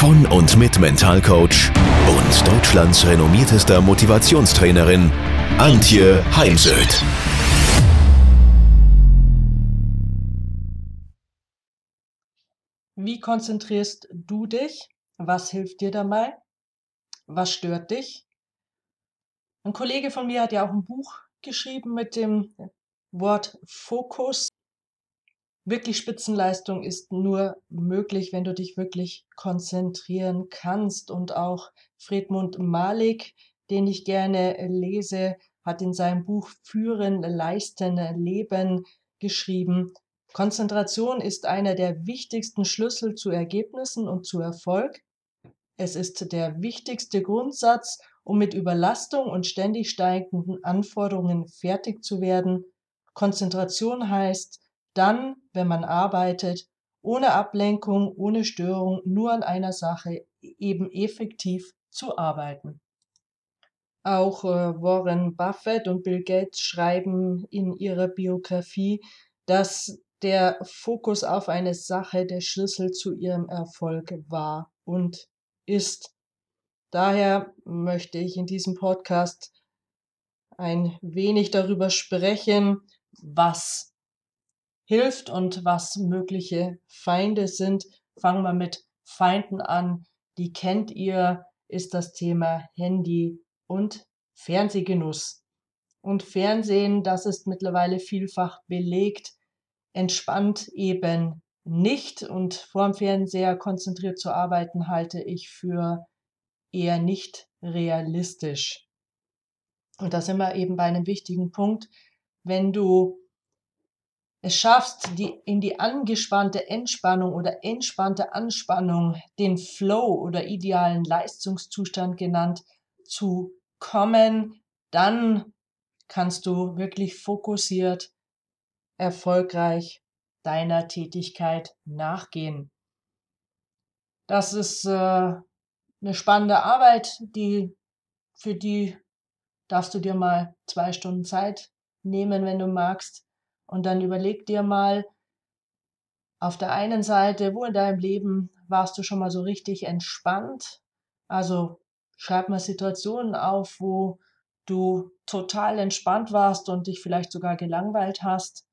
von und mit Mentalcoach und Deutschlands renommiertester Motivationstrainerin Antje Heimsöth. Wie konzentrierst du dich? Was hilft dir dabei? Was stört dich? Ein Kollege von mir hat ja auch ein Buch geschrieben mit dem Wort Fokus. Wirklich Spitzenleistung ist nur möglich, wenn du dich wirklich konzentrieren kannst. Und auch Friedmund Malik, den ich gerne lese, hat in seinem Buch Führen, Leisten, Leben geschrieben. Konzentration ist einer der wichtigsten Schlüssel zu Ergebnissen und zu Erfolg. Es ist der wichtigste Grundsatz, um mit Überlastung und ständig steigenden Anforderungen fertig zu werden. Konzentration heißt, dann, wenn man arbeitet, ohne Ablenkung, ohne Störung, nur an einer Sache eben effektiv zu arbeiten. Auch äh, Warren Buffett und Bill Gates schreiben in ihrer Biografie, dass der Fokus auf eine Sache der Schlüssel zu ihrem Erfolg war und ist. Daher möchte ich in diesem Podcast ein wenig darüber sprechen, was hilft und was mögliche Feinde sind. Fangen wir mit Feinden an. Die kennt ihr, ist das Thema Handy und Fernsehgenuss. Und Fernsehen, das ist mittlerweile vielfach belegt, entspannt eben nicht und vorm Fernseher konzentriert zu arbeiten, halte ich für eher nicht realistisch. Und da sind wir eben bei einem wichtigen Punkt. Wenn du es schaffst, die, in die angespannte Entspannung oder entspannte Anspannung, den Flow oder idealen Leistungszustand genannt, zu kommen, dann kannst du wirklich fokussiert, erfolgreich deiner Tätigkeit nachgehen. Das ist äh, eine spannende Arbeit, die für die darfst du dir mal zwei Stunden Zeit nehmen, wenn du magst. Und dann überleg dir mal, auf der einen Seite, wo in deinem Leben warst du schon mal so richtig entspannt? Also schreib mal Situationen auf, wo du total entspannt warst und dich vielleicht sogar gelangweilt hast.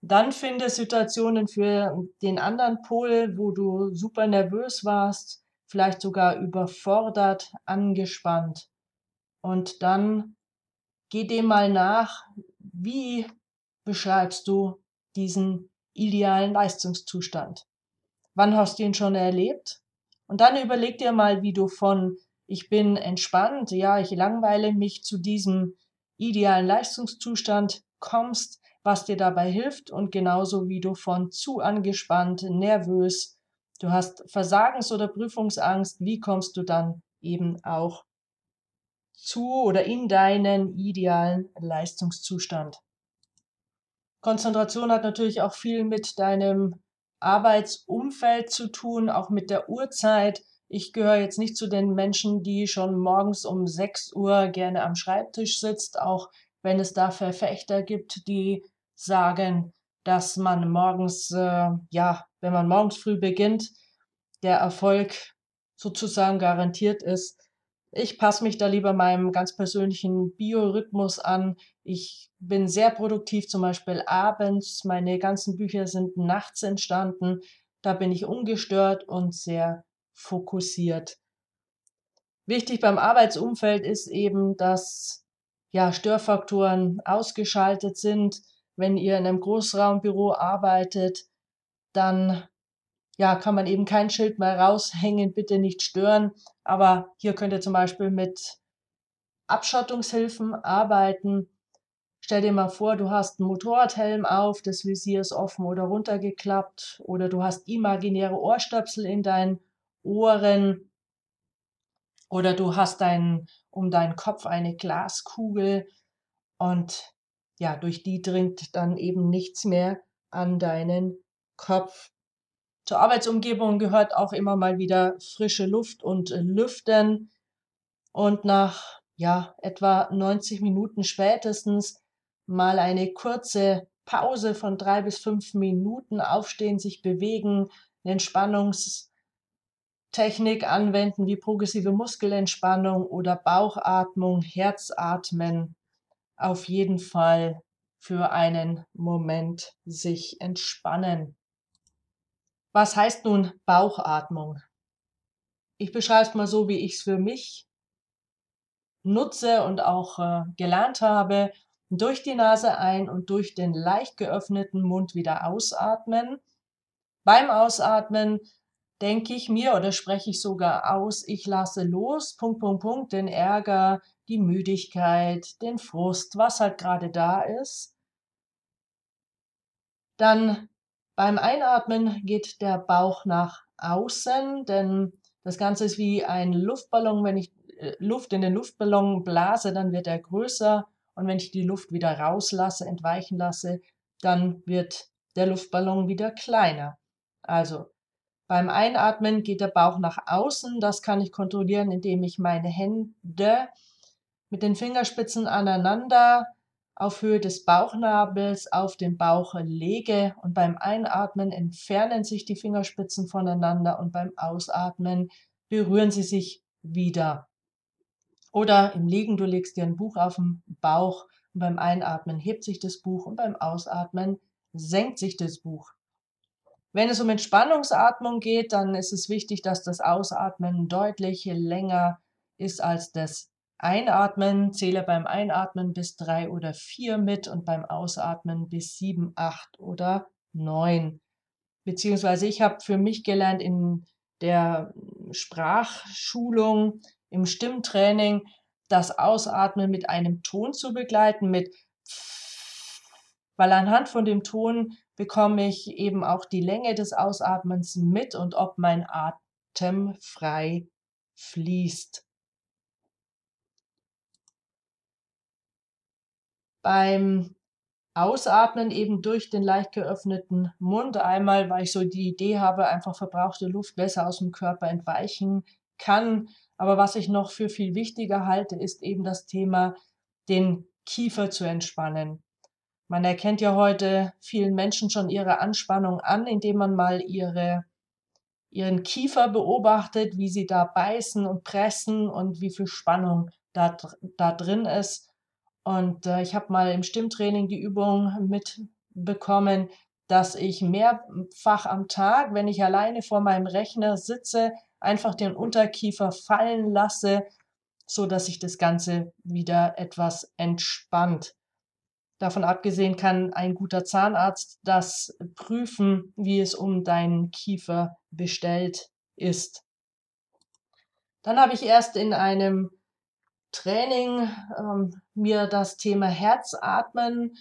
Dann finde Situationen für den anderen Pol, wo du super nervös warst, vielleicht sogar überfordert, angespannt. Und dann geh dem mal nach, wie beschreibst du diesen idealen Leistungszustand? Wann hast du ihn schon erlebt? Und dann überleg dir mal, wie du von ich bin entspannt, ja, ich langweile mich zu diesem idealen Leistungszustand kommst, was dir dabei hilft und genauso wie du von zu angespannt, nervös, du hast Versagens- oder Prüfungsangst, wie kommst du dann eben auch zu oder in deinen idealen Leistungszustand? Konzentration hat natürlich auch viel mit deinem Arbeitsumfeld zu tun, auch mit der Uhrzeit. Ich gehöre jetzt nicht zu den Menschen, die schon morgens um 6 Uhr gerne am Schreibtisch sitzt, auch wenn es da Verfechter gibt, die sagen, dass man morgens, äh, ja, wenn man morgens früh beginnt, der Erfolg sozusagen garantiert ist. Ich passe mich da lieber meinem ganz persönlichen Biorhythmus an. Ich bin sehr produktiv, zum Beispiel abends. Meine ganzen Bücher sind nachts entstanden. Da bin ich ungestört und sehr fokussiert. Wichtig beim Arbeitsumfeld ist eben, dass ja, Störfaktoren ausgeschaltet sind. Wenn ihr in einem Großraumbüro arbeitet, dann ja, kann man eben kein Schild mehr raushängen, bitte nicht stören. Aber hier könnt ihr zum Beispiel mit Abschottungshilfen arbeiten. Stell dir mal vor, du hast einen Motorradhelm auf, das Visier ist offen oder runtergeklappt oder du hast imaginäre Ohrstöpsel in deinen Ohren Oder du hast dein, um deinen Kopf eine Glaskugel und ja, durch die dringt dann eben nichts mehr an deinen Kopf. Zur Arbeitsumgebung gehört auch immer mal wieder frische Luft und Lüften. Und nach ja, etwa 90 Minuten spätestens mal eine kurze Pause von drei bis fünf Minuten aufstehen, sich bewegen, eine Entspannungstechnik anwenden wie progressive Muskelentspannung oder Bauchatmung, Herzatmen. Auf jeden Fall für einen Moment sich entspannen. Was heißt nun Bauchatmung? Ich beschreibe es mal so, wie ich es für mich nutze und auch äh, gelernt habe. Durch die Nase ein und durch den leicht geöffneten Mund wieder ausatmen. Beim Ausatmen denke ich mir oder spreche ich sogar aus, ich lasse los, Punkt, Punkt, Punkt, den Ärger, die Müdigkeit, den Frust, was halt gerade da ist. Dann beim Einatmen geht der Bauch nach außen, denn das Ganze ist wie ein Luftballon. Wenn ich äh, Luft in den Luftballon blase, dann wird er größer und wenn ich die Luft wieder rauslasse, entweichen lasse, dann wird der Luftballon wieder kleiner. Also beim Einatmen geht der Bauch nach außen. Das kann ich kontrollieren, indem ich meine Hände mit den Fingerspitzen aneinander auf Höhe des Bauchnabels auf den Bauch lege und beim Einatmen entfernen sich die Fingerspitzen voneinander und beim Ausatmen berühren sie sich wieder. Oder im Liegen, du legst dir ein Buch auf den Bauch und beim Einatmen hebt sich das Buch und beim Ausatmen senkt sich das Buch. Wenn es um Entspannungsatmung geht, dann ist es wichtig, dass das Ausatmen deutlich länger ist als das Einatmen. Zähle beim Einatmen bis drei oder vier mit und beim Ausatmen bis sieben, acht oder neun. Beziehungsweise ich habe für mich gelernt in der Sprachschulung, im Stimmtraining das Ausatmen mit einem Ton zu begleiten, mit weil anhand von dem Ton bekomme ich eben auch die Länge des Ausatmens mit und ob mein Atem frei fließt. Beim Ausatmen eben durch den leicht geöffneten Mund einmal, weil ich so die Idee habe, einfach verbrauchte Luft besser aus dem Körper entweichen kann. Aber was ich noch für viel wichtiger halte, ist eben das Thema, den Kiefer zu entspannen. Man erkennt ja heute vielen Menschen schon ihre Anspannung an, indem man mal ihre, ihren Kiefer beobachtet, wie sie da beißen und pressen und wie viel Spannung da, da drin ist. Und äh, ich habe mal im Stimmtraining die Übung mitbekommen, dass ich mehrfach am Tag, wenn ich alleine vor meinem Rechner sitze, einfach den Unterkiefer fallen lasse, so dass sich das Ganze wieder etwas entspannt. Davon abgesehen kann ein guter Zahnarzt das prüfen, wie es um deinen Kiefer bestellt ist. Dann habe ich erst in einem Training ähm, mir das Thema Herzatmen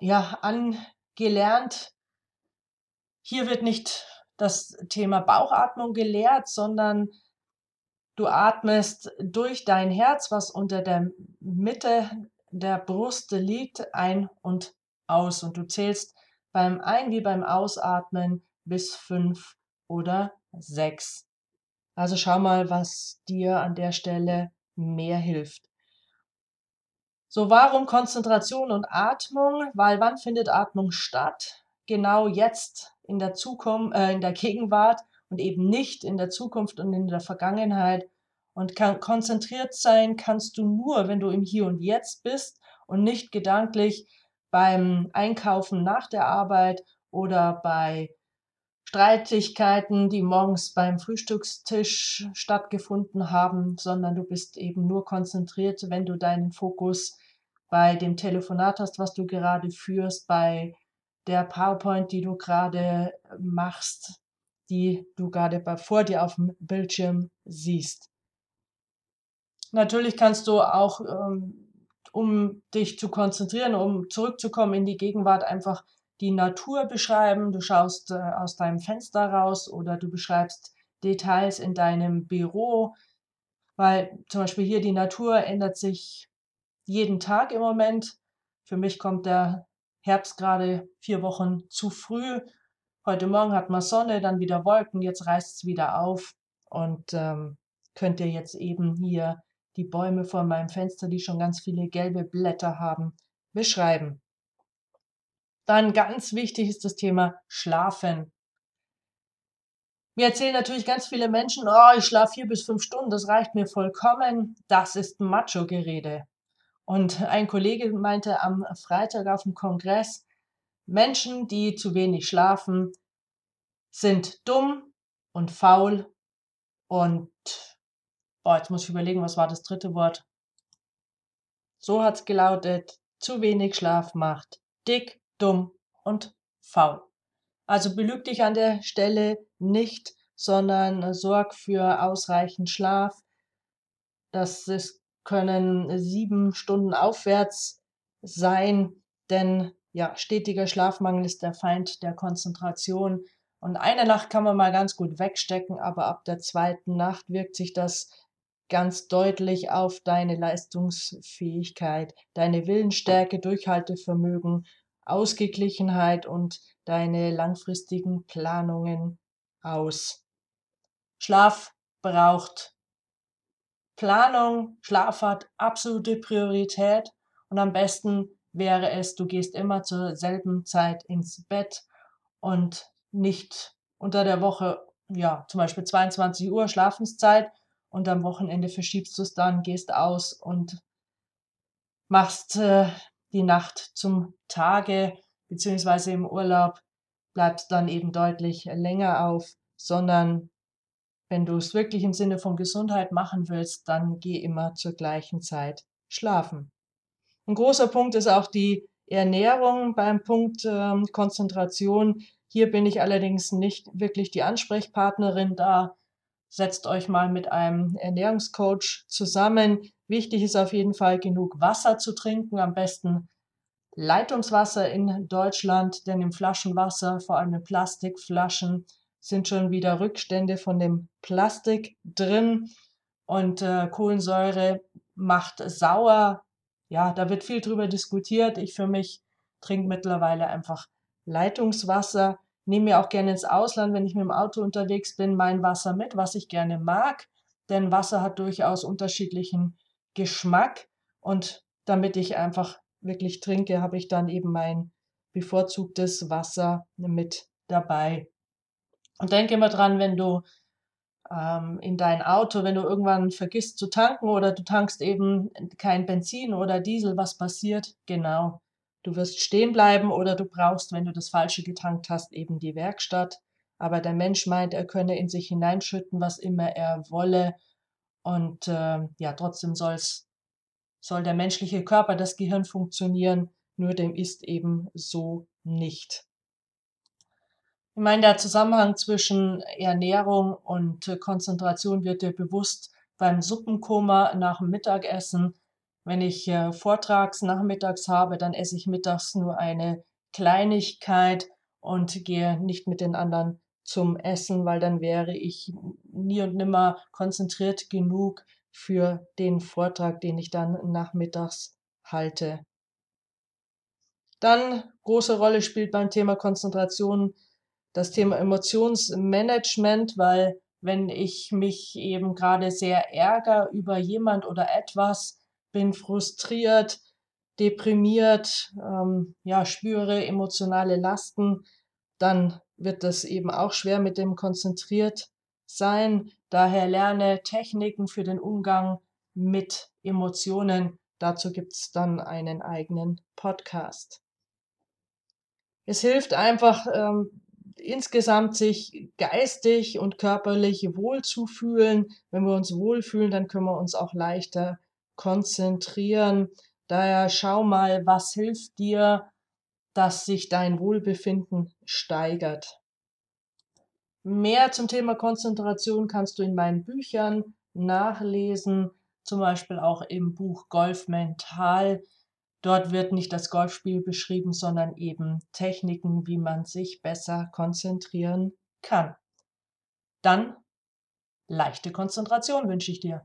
ja angelernt. Hier wird nicht das Thema Bauchatmung gelehrt, sondern du atmest durch dein Herz, was unter der Mitte der Brust liegt, ein und aus. Und du zählst beim Ein- wie beim Ausatmen bis fünf oder sechs. Also schau mal, was dir an der Stelle mehr hilft. So, warum Konzentration und Atmung? Weil wann findet Atmung statt? Genau jetzt in der Zukunft, äh, in der Gegenwart und eben nicht in der Zukunft und in der Vergangenheit. Und kann, konzentriert sein kannst du nur, wenn du im Hier und Jetzt bist und nicht gedanklich beim Einkaufen nach der Arbeit oder bei Streitigkeiten, die morgens beim Frühstückstisch stattgefunden haben, sondern du bist eben nur konzentriert, wenn du deinen Fokus bei dem Telefonat hast, was du gerade führst, bei der PowerPoint, die du gerade machst, die du gerade vor dir auf dem Bildschirm siehst. Natürlich kannst du auch, ähm, um dich zu konzentrieren, um zurückzukommen in die Gegenwart, einfach die Natur beschreiben. Du schaust äh, aus deinem Fenster raus oder du beschreibst Details in deinem Büro, weil zum Beispiel hier die Natur ändert sich jeden Tag im Moment. Für mich kommt der Herbst gerade vier Wochen zu früh. Heute Morgen hat man Sonne, dann wieder Wolken, jetzt reißt es wieder auf und ähm, könnt ihr jetzt eben hier die Bäume vor meinem Fenster, die schon ganz viele gelbe Blätter haben, beschreiben. Dann ganz wichtig ist das Thema Schlafen. Mir erzählen natürlich ganz viele Menschen, oh, ich schlafe vier bis fünf Stunden, das reicht mir vollkommen. Das ist Macho-Gerede. Und ein Kollege meinte am Freitag auf dem Kongress, Menschen, die zu wenig schlafen, sind dumm und faul und, oh, jetzt muss ich überlegen, was war das dritte Wort? So hat es gelautet, zu wenig Schlaf macht dick, dumm und faul. Also belüg dich an der Stelle nicht, sondern sorg für ausreichend Schlaf. Das ist, können sieben Stunden aufwärts sein, denn ja, stetiger Schlafmangel ist der Feind der Konzentration. Und eine Nacht kann man mal ganz gut wegstecken, aber ab der zweiten Nacht wirkt sich das ganz deutlich auf deine Leistungsfähigkeit, deine Willensstärke, Durchhaltevermögen, Ausgeglichenheit und deine langfristigen Planungen aus. Schlaf braucht Planung, Schlaf hat absolute Priorität und am besten wäre es, du gehst immer zur selben Zeit ins Bett und nicht unter der Woche, ja, zum Beispiel 22 Uhr Schlafenszeit und am Wochenende verschiebst du es dann, gehst aus und machst äh, die Nacht zum Tage, beziehungsweise im Urlaub bleibst dann eben deutlich länger auf, sondern wenn du es wirklich im Sinne von Gesundheit machen willst, dann geh immer zur gleichen Zeit schlafen. Ein großer Punkt ist auch die Ernährung beim Punkt ähm, Konzentration. Hier bin ich allerdings nicht wirklich die Ansprechpartnerin. Da setzt euch mal mit einem Ernährungscoach zusammen. Wichtig ist auf jeden Fall genug Wasser zu trinken, am besten Leitungswasser in Deutschland, denn im Flaschenwasser, vor allem in Plastikflaschen, sind schon wieder Rückstände von dem Plastik drin und äh, Kohlensäure macht sauer. Ja, da wird viel drüber diskutiert. Ich für mich trinke mittlerweile einfach Leitungswasser. Nehme mir auch gerne ins Ausland, wenn ich mit dem Auto unterwegs bin, mein Wasser mit, was ich gerne mag. Denn Wasser hat durchaus unterschiedlichen Geschmack. Und damit ich einfach wirklich trinke, habe ich dann eben mein bevorzugtes Wasser mit dabei. Und denke immer dran, wenn du ähm, in dein Auto, wenn du irgendwann vergisst zu tanken oder du tankst eben kein Benzin oder Diesel, was passiert? Genau. Du wirst stehen bleiben oder du brauchst, wenn du das Falsche getankt hast, eben die Werkstatt. Aber der Mensch meint, er könne in sich hineinschütten, was immer er wolle. Und äh, ja, trotzdem soll's, soll der menschliche Körper, das Gehirn funktionieren, nur dem ist eben so nicht. Ich meine, der Zusammenhang zwischen Ernährung und äh, Konzentration wird dir bewusst beim Suppenkoma nach dem Mittagessen. Wenn ich äh, vortrags nachmittags habe, dann esse ich mittags nur eine Kleinigkeit und gehe nicht mit den anderen zum Essen, weil dann wäre ich nie und nimmer konzentriert genug für den Vortrag, den ich dann nachmittags halte. Dann große Rolle spielt beim Thema Konzentration das Thema Emotionsmanagement, weil wenn ich mich eben gerade sehr ärgere über jemand oder etwas, bin frustriert, deprimiert, ähm, ja, spüre emotionale Lasten, dann wird das eben auch schwer mit dem konzentriert sein. Daher lerne Techniken für den Umgang mit Emotionen. Dazu gibt es dann einen eigenen Podcast. Es hilft einfach, ähm, insgesamt sich geistig und körperlich wohlzufühlen. Wenn wir uns wohlfühlen, dann können wir uns auch leichter konzentrieren. Daher schau mal, was hilft dir, dass sich dein Wohlbefinden steigert. Mehr zum Thema Konzentration kannst du in meinen Büchern nachlesen, zum Beispiel auch im Buch Golf Mental. Dort wird nicht das Golfspiel beschrieben, sondern eben Techniken, wie man sich besser konzentrieren kann. Dann leichte Konzentration wünsche ich dir.